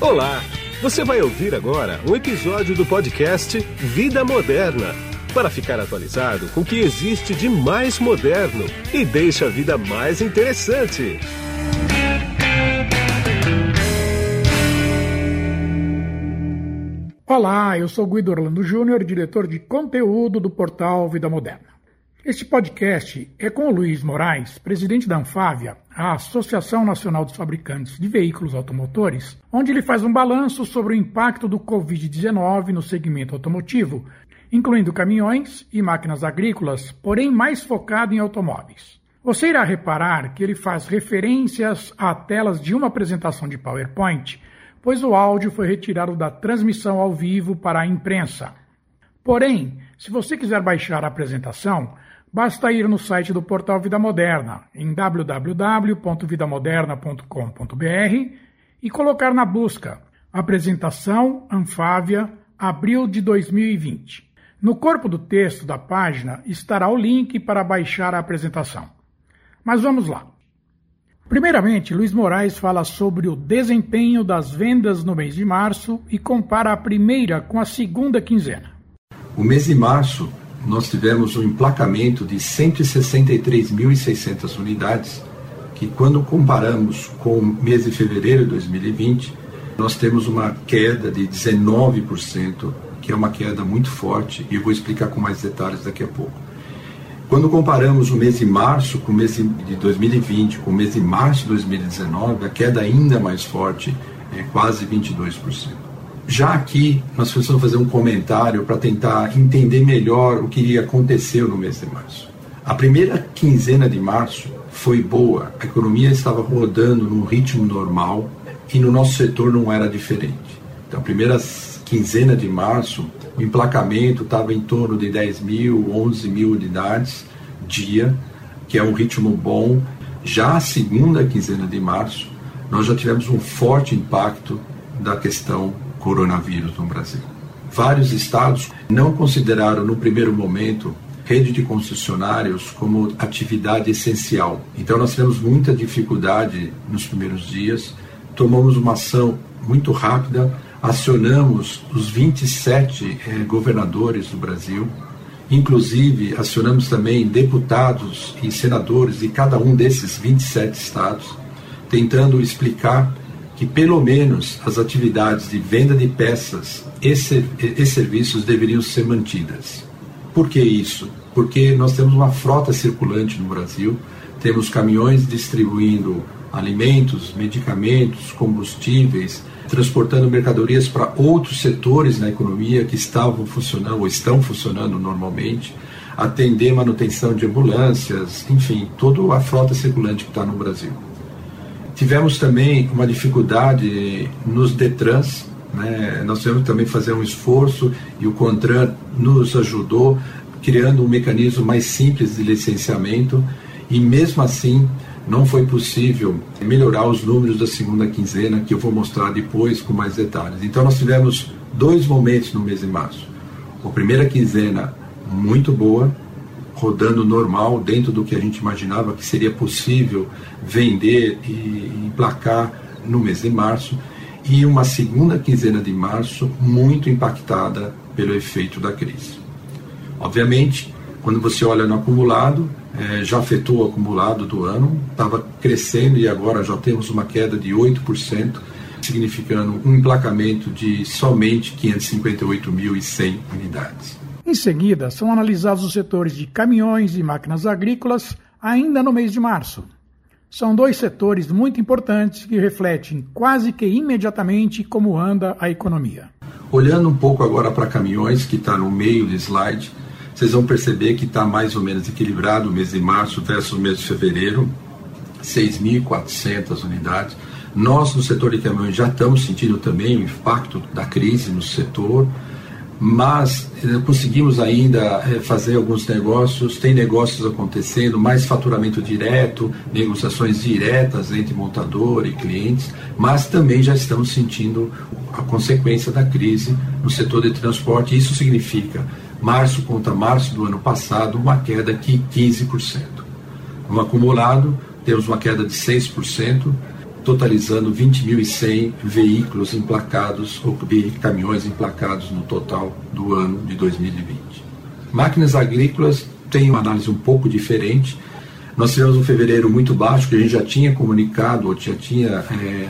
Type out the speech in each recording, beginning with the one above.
Olá! Você vai ouvir agora um episódio do podcast Vida Moderna para ficar atualizado com o que existe de mais moderno e deixa a vida mais interessante. Olá, eu sou Guido Orlando Júnior, diretor de conteúdo do portal Vida Moderna. Este podcast é com o Luiz Moraes, presidente da Anfávia, a Associação Nacional dos Fabricantes de Veículos Automotores, onde ele faz um balanço sobre o impacto do Covid-19 no segmento automotivo, incluindo caminhões e máquinas agrícolas, porém mais focado em automóveis. Você irá reparar que ele faz referências a telas de uma apresentação de PowerPoint, pois o áudio foi retirado da transmissão ao vivo para a imprensa. Porém, se você quiser baixar a apresentação, Basta ir no site do portal Vida Moderna, em www.vidamoderna.com.br e colocar na busca Apresentação Anfávia, abril de 2020. No corpo do texto da página estará o link para baixar a apresentação. Mas vamos lá. Primeiramente, Luiz Moraes fala sobre o desempenho das vendas no mês de março e compara a primeira com a segunda quinzena. O mês de março nós tivemos um emplacamento de 163.600 unidades, que quando comparamos com o mês de fevereiro de 2020, nós temos uma queda de 19%, que é uma queda muito forte, e eu vou explicar com mais detalhes daqui a pouco. Quando comparamos o mês de março com o mês de 2020 com o mês de março de 2019, a queda ainda mais forte é quase 22%. Já aqui, nós precisamos fazer um comentário para tentar entender melhor o que aconteceu no mês de março. A primeira quinzena de março foi boa, a economia estava rodando num ritmo normal e no nosso setor não era diferente. Então, a primeira quinzena de março, o emplacamento estava em torno de 10 mil, 11 mil unidades dia, que é um ritmo bom. Já a segunda quinzena de março, nós já tivemos um forte impacto da questão coronavírus no Brasil. Vários estados não consideraram no primeiro momento rede de concessionários como atividade essencial. Então nós tivemos muita dificuldade nos primeiros dias, tomamos uma ação muito rápida, acionamos os 27 eh, governadores do Brasil, inclusive acionamos também deputados e senadores de cada um desses 27 estados, tentando explicar que pelo menos as atividades de venda de peças e, e serviços deveriam ser mantidas. Por que isso? Porque nós temos uma frota circulante no Brasil, temos caminhões distribuindo alimentos, medicamentos, combustíveis, transportando mercadorias para outros setores na economia que estavam funcionando ou estão funcionando normalmente, atender manutenção de ambulâncias, enfim, toda a frota circulante que está no Brasil. Tivemos também uma dificuldade nos Detrans, né? nós tivemos também fazer um esforço e o CONTRAN nos ajudou, criando um mecanismo mais simples de licenciamento e mesmo assim não foi possível melhorar os números da segunda quinzena, que eu vou mostrar depois com mais detalhes. Então nós tivemos dois momentos no mês de março. A primeira quinzena muito boa, rodando normal, dentro do que a gente imaginava que seria possível vender e emplacar no mês de março, e uma segunda quinzena de março muito impactada pelo efeito da crise. Obviamente, quando você olha no acumulado, é, já afetou o acumulado do ano, estava crescendo e agora já temos uma queda de 8%, significando um emplacamento de somente 558.100 unidades. Em seguida, são analisados os setores de caminhões e máquinas agrícolas, ainda no mês de março. São dois setores muito importantes que refletem quase que imediatamente como anda a economia. Olhando um pouco agora para caminhões, que está no meio do slide, vocês vão perceber que está mais ou menos equilibrado o mês de março versus o mês de fevereiro, 6.400 unidades. Nós, no setor de caminhões, já estamos sentindo também o impacto da crise no setor mas eh, conseguimos ainda eh, fazer alguns negócios, tem negócios acontecendo, mais faturamento direto, negociações diretas entre montador e clientes, mas também já estamos sentindo a consequência da crise no setor de transporte. Isso significa, março contra março do ano passado, uma queda de 15%. No acumulado, temos uma queda de 6%, totalizando 20.100 veículos emplacados ou caminhões emplacados no total do ano de 2020. Máquinas agrícolas têm uma análise um pouco diferente. Nós tivemos um fevereiro muito baixo, que a gente já tinha comunicado ou já tinha é,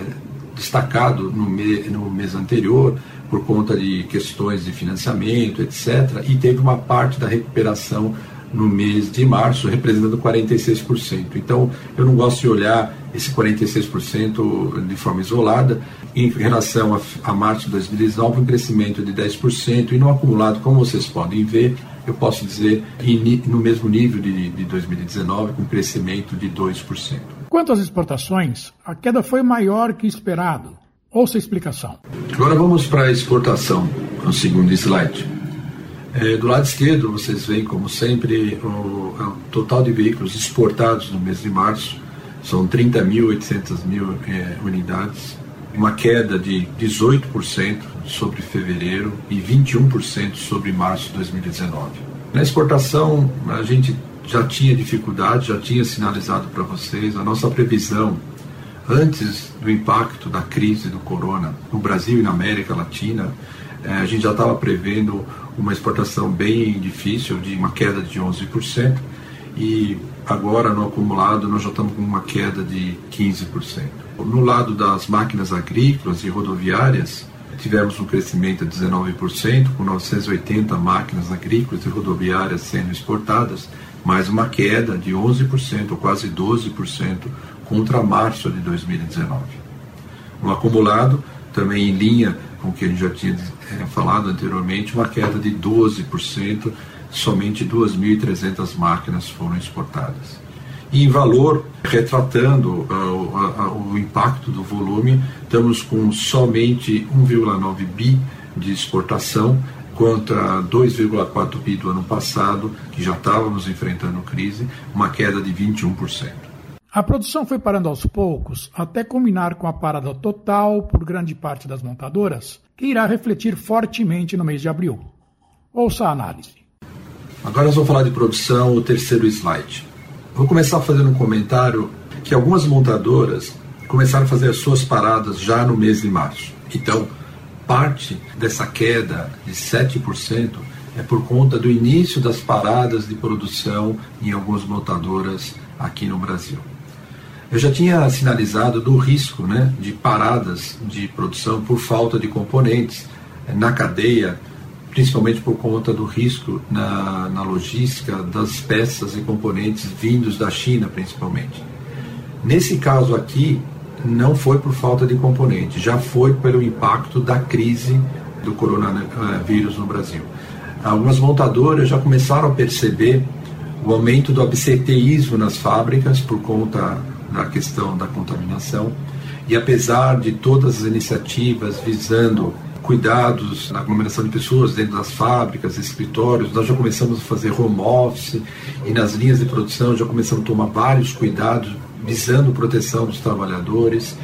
destacado no, me, no mês anterior, por conta de questões de financiamento, etc. E teve uma parte da recuperação no mês de março, representando 46%. Então, eu não gosto de olhar esse 46% de forma isolada. Em relação a, a março de 2019, um crescimento de 10%, e no acumulado, como vocês podem ver, eu posso dizer no mesmo nível de, de 2019, com crescimento de 2%. Quanto às exportações, a queda foi maior que esperado. Ouça a explicação. Agora vamos para a exportação, no segundo slide. É, do lado esquerdo, vocês veem, como sempre, o, o, total de veículos exportados no mês de março. São 30.800 mil é, unidades, uma queda de 18% sobre fevereiro e 21% sobre março de 2019. Na exportação, a gente já tinha dificuldade, já tinha sinalizado para vocês, a nossa previsão antes do impacto da crise do corona no Brasil e na América Latina, é, a gente já estava prevendo uma exportação bem difícil, de uma queda de 11%, e agora no acumulado nós já estamos com uma queda de 15%. No lado das máquinas agrícolas e rodoviárias, tivemos um crescimento de 19%, com 980 máquinas agrícolas e rodoviárias sendo exportadas, mais uma queda de 11%, ou quase 12%, contra março de 2019. No acumulado, também em linha com o que a gente já tinha é, falado anteriormente, uma queda de 12%, somente 2.300 máquinas foram exportadas. E em valor, retratando uh, o impacto do volume, estamos com somente 1,9 bi de exportação contra 2,4 bi do ano passado, que já estávamos enfrentando crise, uma queda de 21%. A produção foi parando aos poucos, até culminar com a parada total por grande parte das montadoras, que irá refletir fortemente no mês de abril. Ouça a análise. Agora nós vamos falar de produção, o terceiro slide. Vou começar fazendo um comentário que algumas montadoras começaram a fazer as suas paradas já no mês de março. Então, parte dessa queda de 7% é por conta do início das paradas de produção em algumas montadoras aqui no Brasil. Eu já tinha sinalizado do risco né, de paradas de produção por falta de componentes eh, na cadeia, principalmente por conta do risco na, na logística das peças e componentes vindos da China, principalmente. Nesse caso aqui, não foi por falta de componentes, já foi pelo impacto da crise do coronavírus no Brasil. Algumas montadoras já começaram a perceber o aumento do absenteísmo nas fábricas por conta da questão da contaminação. E apesar de todas as iniciativas visando cuidados na aglomeração de pessoas dentro das fábricas, escritórios, nós já começamos a fazer home office e nas linhas de produção já começamos a tomar vários cuidados visando proteção dos trabalhadores.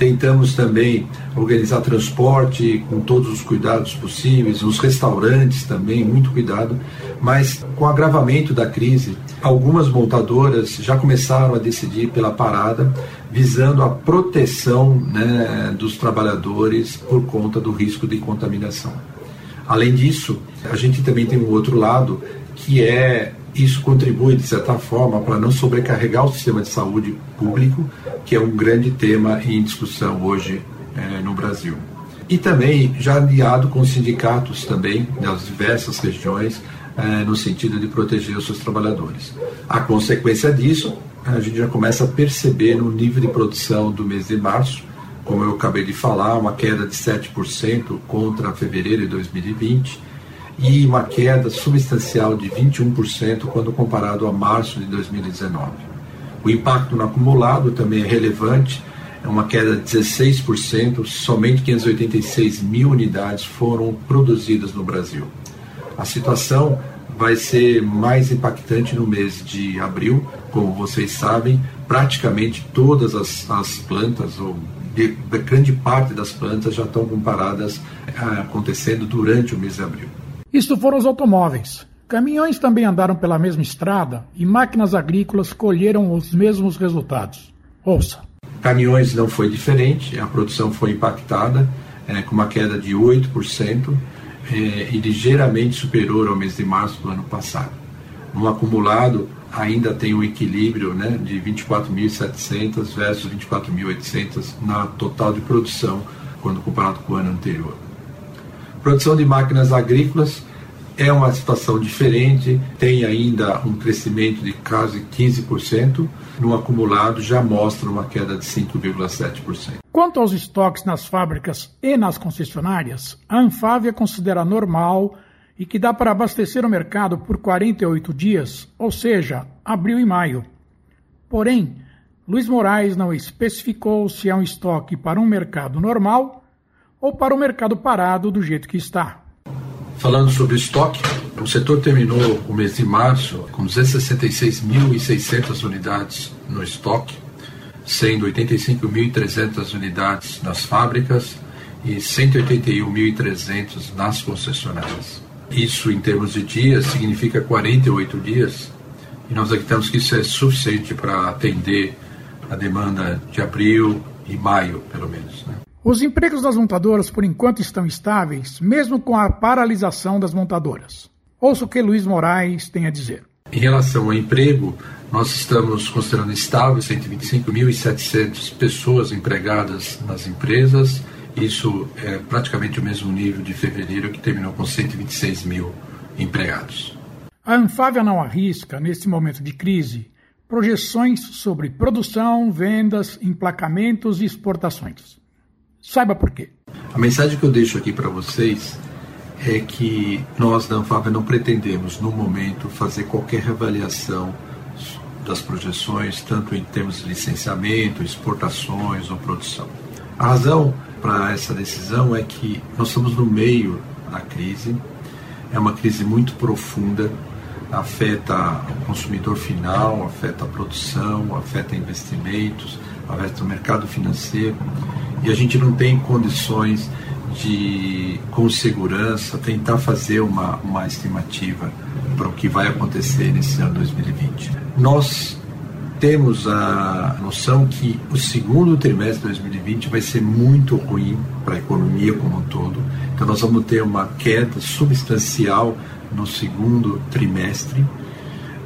Tentamos também organizar transporte com todos os cuidados possíveis, os restaurantes também, muito cuidado. Mas com o agravamento da crise, algumas montadoras já começaram a decidir pela parada, visando a proteção né, dos trabalhadores por conta do risco de contaminação. Além disso, a gente também tem um outro lado que é isso contribui, de certa forma, para não sobrecarregar o sistema de saúde público, que é um grande tema em discussão hoje é, no Brasil. E também já aliado com os sindicatos também, das diversas regiões, é, no sentido de proteger os seus trabalhadores. A consequência disso, a gente já começa a perceber no nível de produção do mês de março, como eu acabei de falar, uma queda de 7% contra fevereiro de 2020, e uma queda substancial de 21% quando comparado a março de 2019. O impacto no acumulado também é relevante, é uma queda de 16%, somente 586 mil unidades foram produzidas no Brasil. A situação vai ser mais impactante no mês de abril, como vocês sabem, praticamente todas as, as plantas, ou de, de grande parte das plantas, já estão comparadas ah, acontecendo durante o mês de abril. Isto foram os automóveis. Caminhões também andaram pela mesma estrada e máquinas agrícolas colheram os mesmos resultados. Ouça. Caminhões não foi diferente, a produção foi impactada, é, com uma queda de 8% é, e ligeiramente superior ao mês de março do ano passado. No acumulado, ainda tem um equilíbrio né, de 24.700 versus 24.800 na total de produção, quando comparado com o ano anterior. Produção de máquinas agrícolas é uma situação diferente, tem ainda um crescimento de quase 15%, no acumulado já mostra uma queda de 5,7%. Quanto aos estoques nas fábricas e nas concessionárias, a Anfávia considera normal e que dá para abastecer o mercado por 48 dias, ou seja, abril e maio. Porém, Luiz Moraes não especificou se é um estoque para um mercado normal ou para o mercado parado do jeito que está. Falando sobre estoque, o setor terminou o mês de março com 266.600 unidades no estoque, sendo 85.300 unidades nas fábricas e 181.300 nas concessionárias. Isso, em termos de dias, significa 48 dias, e nós acreditamos que isso é suficiente para atender a demanda de abril e maio, pelo menos. Né? Os empregos das montadoras, por enquanto, estão estáveis, mesmo com a paralisação das montadoras. Ouça o que Luiz Moraes tem a dizer. Em relação ao emprego, nós estamos considerando estável 125.700 pessoas empregadas nas empresas. Isso é praticamente o mesmo nível de fevereiro, que terminou com 126 mil empregados. A Anfávia não arrisca, neste momento de crise, projeções sobre produção, vendas, emplacamentos e exportações. Saiba por quê. A mensagem que eu deixo aqui para vocês é que nós da Anfávia não pretendemos, no momento, fazer qualquer avaliação das projeções, tanto em termos de licenciamento, exportações ou produção. A razão para essa decisão é que nós estamos no meio da crise, é uma crise muito profunda, afeta o consumidor final, afeta a produção, afeta investimentos, afeta o mercado financeiro e a gente não tem condições de, com segurança, tentar fazer uma, uma estimativa para o que vai acontecer nesse ano 2020. Nós temos a noção que o segundo trimestre de 2020 vai ser muito ruim para a economia como um todo. Então, nós vamos ter uma queda substancial no segundo trimestre.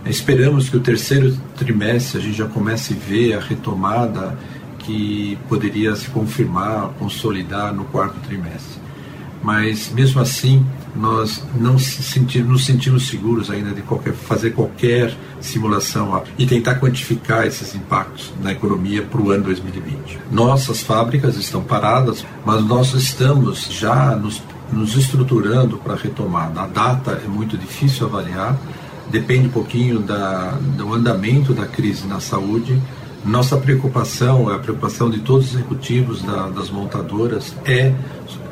Esperamos que o terceiro trimestre a gente já comece a ver a retomada que poderia se confirmar, consolidar no quarto trimestre. Mas mesmo assim, nós não nos sentimos seguros ainda de qualquer, fazer qualquer simulação e tentar quantificar esses impactos na economia para o ano 2020. Nossas fábricas estão paradas, mas nós estamos já nos, nos estruturando para a retomada. A data é muito difícil avaliar, depende um pouquinho da, do andamento da crise na saúde nossa preocupação, a preocupação de todos os executivos da, das montadoras é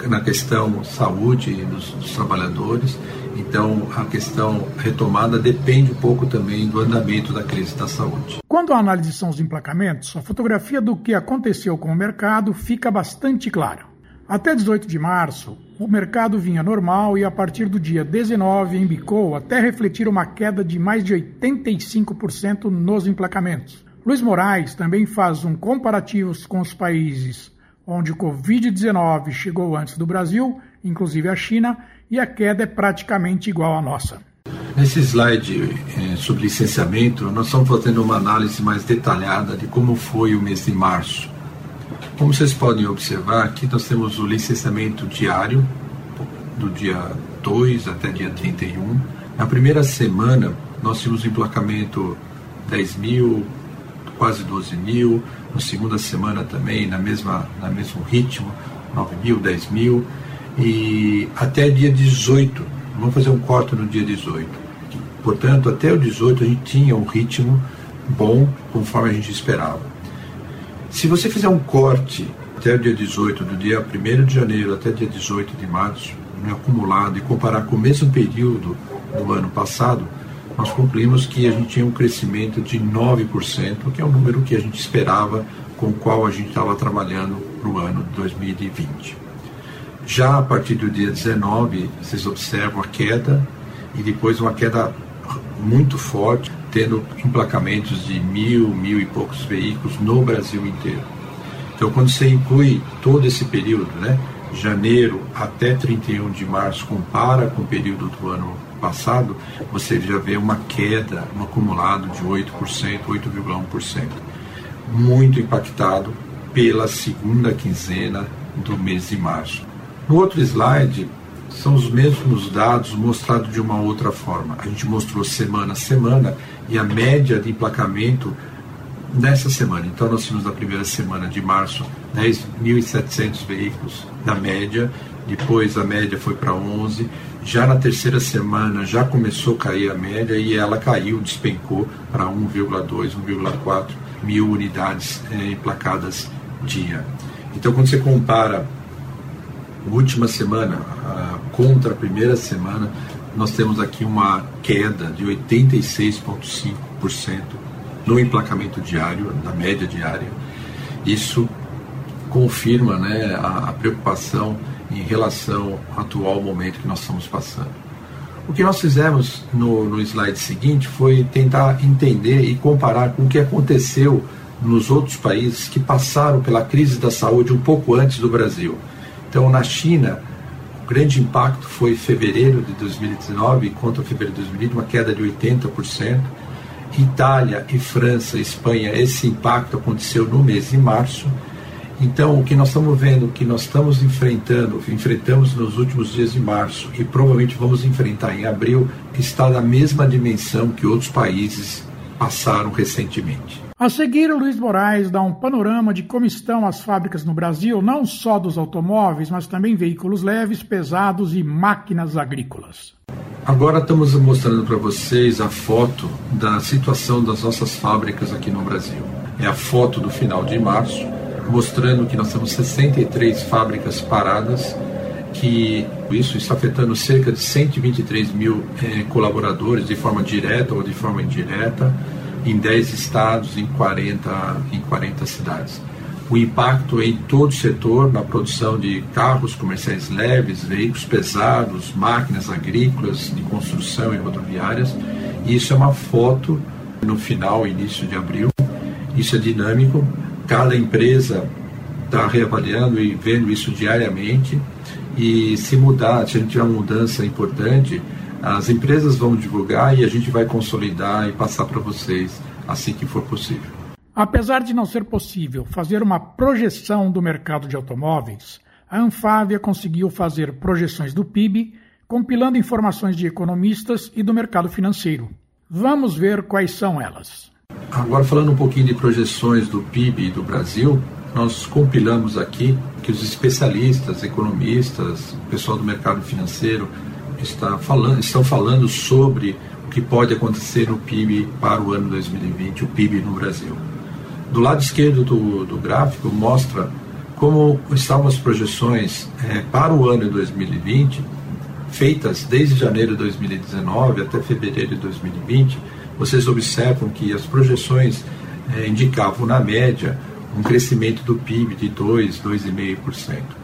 na questão saúde dos, dos trabalhadores. Então, a questão retomada depende um pouco também do andamento da crise da saúde. Quando a análise são os emplacamentos, a fotografia do que aconteceu com o mercado fica bastante clara. Até 18 de março, o mercado vinha normal e a partir do dia 19 embicou até refletir uma queda de mais de 85% nos emplacamentos. Luiz Moraes também faz um comparativo com os países onde o Covid-19 chegou antes do Brasil, inclusive a China, e a queda é praticamente igual à nossa. Nesse slide eh, sobre licenciamento, nós estamos fazendo uma análise mais detalhada de como foi o mês de março. Como vocês podem observar, aqui nós temos o licenciamento diário, do dia 2 até dia 31. Na primeira semana, nós tínhamos emplacamento 10 mil, quase 12 mil, na segunda semana também, na mesma, na mesmo ritmo, 9 mil, 10 mil, e até dia 18, vamos fazer um corte no dia 18. Portanto, até o 18 a gente tinha um ritmo bom, conforme a gente esperava. Se você fizer um corte até o dia 18, do dia 1 de janeiro até dia 18 de março, no acumulado, e comparar com o mesmo período do ano passado, nós concluímos que a gente tinha um crescimento de 9%, que é o número que a gente esperava, com o qual a gente estava trabalhando para o ano de 2020. Já a partir do dia 19, vocês observam a queda e depois uma queda muito forte, tendo emplacamentos de mil, mil e poucos veículos no Brasil inteiro. Então, quando você inclui todo esse período, né, janeiro até 31 de março, compara com o período do ano passado, você já vê uma queda, um acumulado de 8%, 8,1%. Muito impactado pela segunda quinzena do mês de março. No outro slide, são os mesmos dados mostrados de uma outra forma. A gente mostrou semana a semana e a média de emplacamento nessa semana. Então, nós tínhamos na primeira semana de março 10.700 veículos na média, depois a média foi para 11, já na terceira semana já começou a cair a média e ela caiu, despencou para 1,2, 1,4 mil unidades é, emplacadas dia. Então, quando você compara a última semana a, contra a primeira semana, nós temos aqui uma queda de 86,5% no emplacamento diário, na média diária. Isso confirma né, a, a preocupação em relação ao atual momento que nós estamos passando. O que nós fizemos no, no slide seguinte foi tentar entender e comparar com o que aconteceu nos outros países que passaram pela crise da saúde um pouco antes do Brasil. Então, na China, o grande impacto foi fevereiro de 2019 contra fevereiro de 2020, uma queda de 80%. Itália e França, Espanha, esse impacto aconteceu no mês de março. Então, o que nós estamos vendo, o que nós estamos enfrentando, enfrentamos nos últimos dias de março e provavelmente vamos enfrentar em abril, está na mesma dimensão que outros países passaram recentemente. A seguir, o Luiz Moraes dá um panorama de como estão as fábricas no Brasil, não só dos automóveis, mas também veículos leves, pesados e máquinas agrícolas. Agora estamos mostrando para vocês a foto da situação das nossas fábricas aqui no Brasil. É a foto do final de março, mostrando que nós temos 63 fábricas paradas, que isso está afetando cerca de 123 mil eh, colaboradores de forma direta ou de forma indireta em 10 estados, em 40, em 40 cidades. O impacto em todo o setor, na produção de carros comerciais leves, veículos pesados, máquinas agrícolas, de construção e rodoviárias. Isso é uma foto no final, início de abril. Isso é dinâmico. Cada empresa está reavaliando e vendo isso diariamente. E se mudar, se a gente tiver uma mudança importante, as empresas vão divulgar e a gente vai consolidar e passar para vocês assim que for possível. Apesar de não ser possível fazer uma projeção do mercado de automóveis, a Anfávia conseguiu fazer projeções do PIB, compilando informações de economistas e do mercado financeiro. Vamos ver quais são elas. Agora, falando um pouquinho de projeções do PIB do Brasil, nós compilamos aqui que os especialistas, economistas, pessoal do mercado financeiro está falando, estão falando sobre o que pode acontecer no PIB para o ano 2020, o PIB no Brasil. Do lado esquerdo do, do gráfico mostra como estavam as projeções é, para o ano de 2020, feitas desde janeiro de 2019 até fevereiro de 2020. Vocês observam que as projeções é, indicavam, na média, um crescimento do PIB de 2, 2,5%.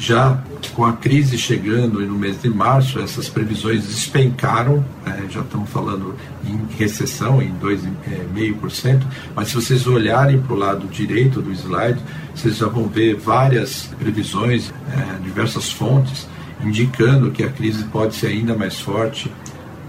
Já com a crise chegando no mês de março, essas previsões despencaram, é, já estamos falando em recessão, em 2,5%, mas se vocês olharem para o lado direito do slide, vocês já vão ver várias previsões, é, diversas fontes, indicando que a crise pode ser ainda mais forte,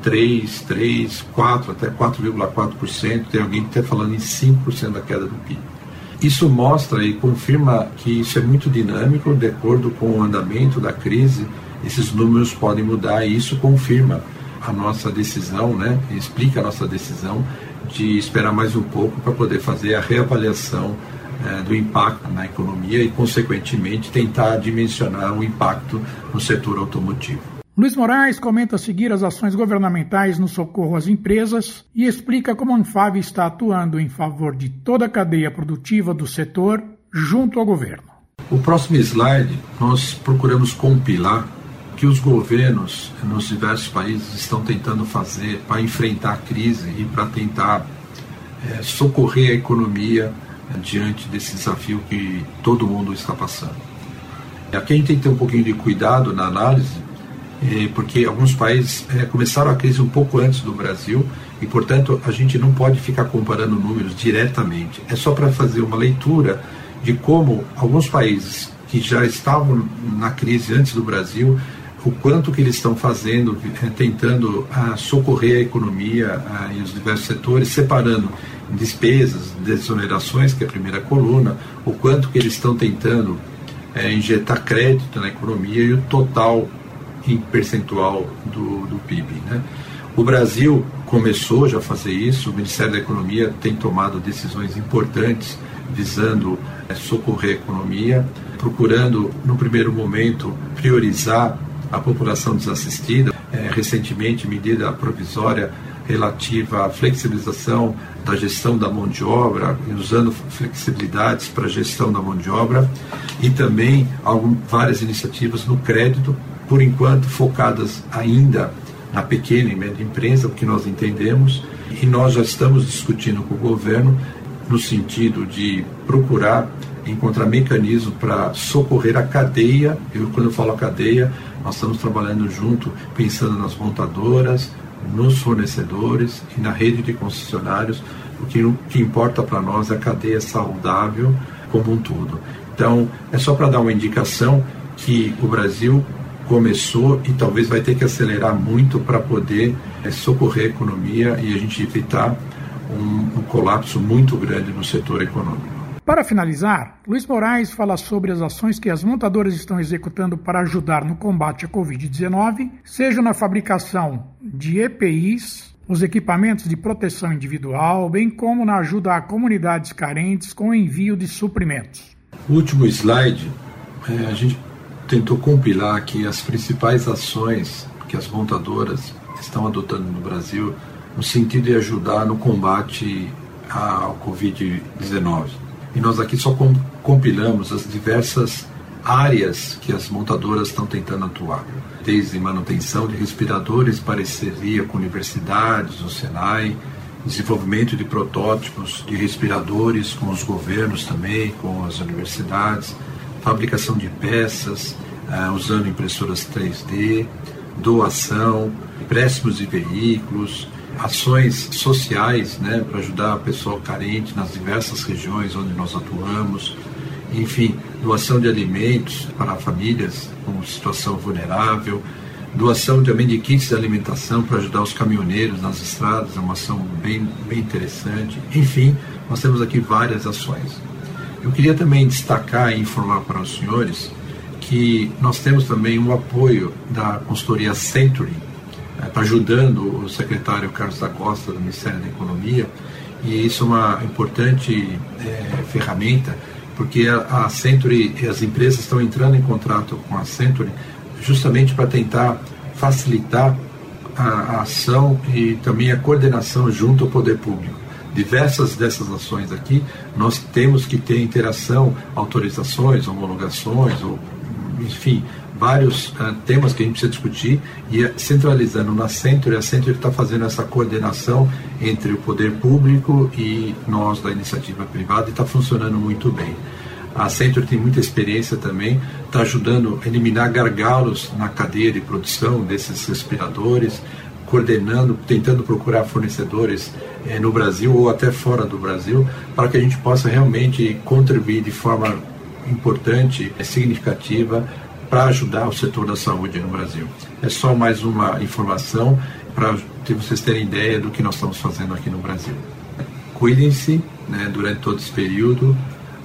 3, 3, 4, até 4,4%, tem alguém até falando em 5% da queda do PIB. Isso mostra e confirma que isso é muito dinâmico, de acordo com o andamento da crise, esses números podem mudar e isso confirma a nossa decisão, né? explica a nossa decisão de esperar mais um pouco para poder fazer a reavaliação eh, do impacto na economia e, consequentemente, tentar dimensionar o impacto no setor automotivo. Luiz Moraes comenta seguir as ações governamentais no socorro às empresas e explica como a Anfave está atuando em favor de toda a cadeia produtiva do setor junto ao governo. O próximo slide, nós procuramos compilar que os governos nos diversos países estão tentando fazer para enfrentar a crise e para tentar é, socorrer a economia diante desse desafio que todo mundo está passando. Aqui a gente tem que ter um pouquinho de cuidado na análise, porque alguns países é, começaram a crise um pouco antes do Brasil e, portanto, a gente não pode ficar comparando números diretamente. É só para fazer uma leitura de como alguns países que já estavam na crise antes do Brasil, o quanto que eles estão fazendo, eh, tentando ah, socorrer a economia ah, e os diversos setores, separando despesas, desonerações, que é a primeira coluna, o quanto que eles estão tentando é, injetar crédito na economia e o total em percentual do, do PIB. Né? O Brasil começou já a fazer isso, o Ministério da Economia tem tomado decisões importantes visando é, socorrer a economia, procurando, no primeiro momento, priorizar a população desassistida. É, recentemente, medida provisória relativa à flexibilização da gestão da mão de obra, usando flexibilidades para a gestão da mão de obra, e também algumas, várias iniciativas no crédito, por enquanto focadas ainda na pequena e média empresa, o que nós entendemos, e nós já estamos discutindo com o governo no sentido de procurar encontrar mecanismos para socorrer a cadeia. Eu, quando eu falo cadeia, nós estamos trabalhando junto, pensando nas montadoras, nos fornecedores e na rede de concessionários. O que, o que importa para nós é a cadeia saudável como um todo. Então, é só para dar uma indicação que o Brasil começou e talvez vai ter que acelerar muito para poder é, socorrer a economia e a gente evitar um, um colapso muito grande no setor econômico. Para finalizar, Luiz Moraes fala sobre as ações que as montadoras estão executando para ajudar no combate à Covid-19, seja na fabricação de EPIs, os equipamentos de proteção individual, bem como na ajuda a comunidades carentes com envio de suprimentos. O último slide, é, a gente tentou compilar aqui as principais ações que as montadoras estão adotando no Brasil no sentido de ajudar no combate ao Covid-19. E nós aqui só compilamos as diversas áreas que as montadoras estão tentando atuar, desde manutenção de respiradores, parceria com universidades, o Senai, desenvolvimento de protótipos de respiradores com os governos também, com as universidades, fabricação de peças, uh, usando impressoras 3D, doação, empréstimos de veículos, ações sociais né, para ajudar o pessoal carente nas diversas regiões onde nós atuamos, enfim, doação de alimentos para famílias com situação vulnerável, doação também de kits de alimentação para ajudar os caminhoneiros nas estradas, é uma ação bem, bem interessante. Enfim, nós temos aqui várias ações. Eu queria também destacar e informar para os senhores que nós temos também um apoio da consultoria Century, está ajudando o secretário Carlos da Costa do Ministério da Economia e isso é uma importante é, ferramenta porque a, a Century e as empresas estão entrando em contrato com a Century justamente para tentar facilitar a, a ação e também a coordenação junto ao poder público diversas dessas ações aqui, nós temos que ter interação, autorizações, homologações, ou, enfim, vários uh, temas que a gente precisa discutir e centralizando na Centro, e a Centro está fazendo essa coordenação entre o poder público e nós da iniciativa privada e está funcionando muito bem. A Centro tem muita experiência também, está ajudando a eliminar gargalos na cadeia de produção desses respiradores, coordenando, tentando procurar fornecedores eh, no Brasil ou até fora do Brasil, para que a gente possa realmente contribuir de forma importante, significativa para ajudar o setor da saúde no Brasil. É só mais uma informação para vocês terem ideia do que nós estamos fazendo aqui no Brasil. Cuidem-se né, durante todo esse período,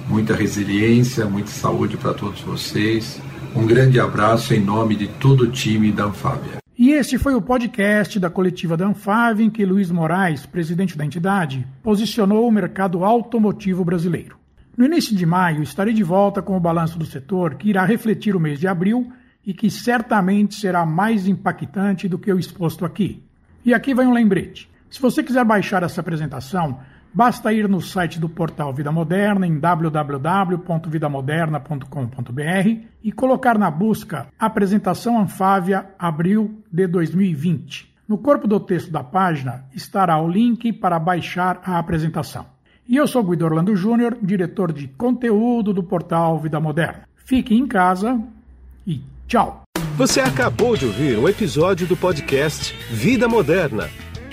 muita resiliência, muita saúde para todos vocês. Um grande abraço em nome de todo o time da Anfávia. E este foi o podcast da coletiva da Anfávia em que Luiz Moraes, presidente da entidade, posicionou o mercado automotivo brasileiro. No início de maio, estarei de volta com o balanço do setor, que irá refletir o mês de abril e que certamente será mais impactante do que o exposto aqui. E aqui vai um lembrete. Se você quiser baixar essa apresentação, basta ir no site do portal Vida Moderna em www.vidamoderna.com.br e colocar na busca Apresentação Anfávia Abril de 2020. No corpo do texto da página estará o link para baixar a apresentação. E eu sou Guido Orlando Júnior, diretor de conteúdo do portal Vida Moderna. Fique em casa e tchau. Você acabou de ouvir um episódio do podcast Vida Moderna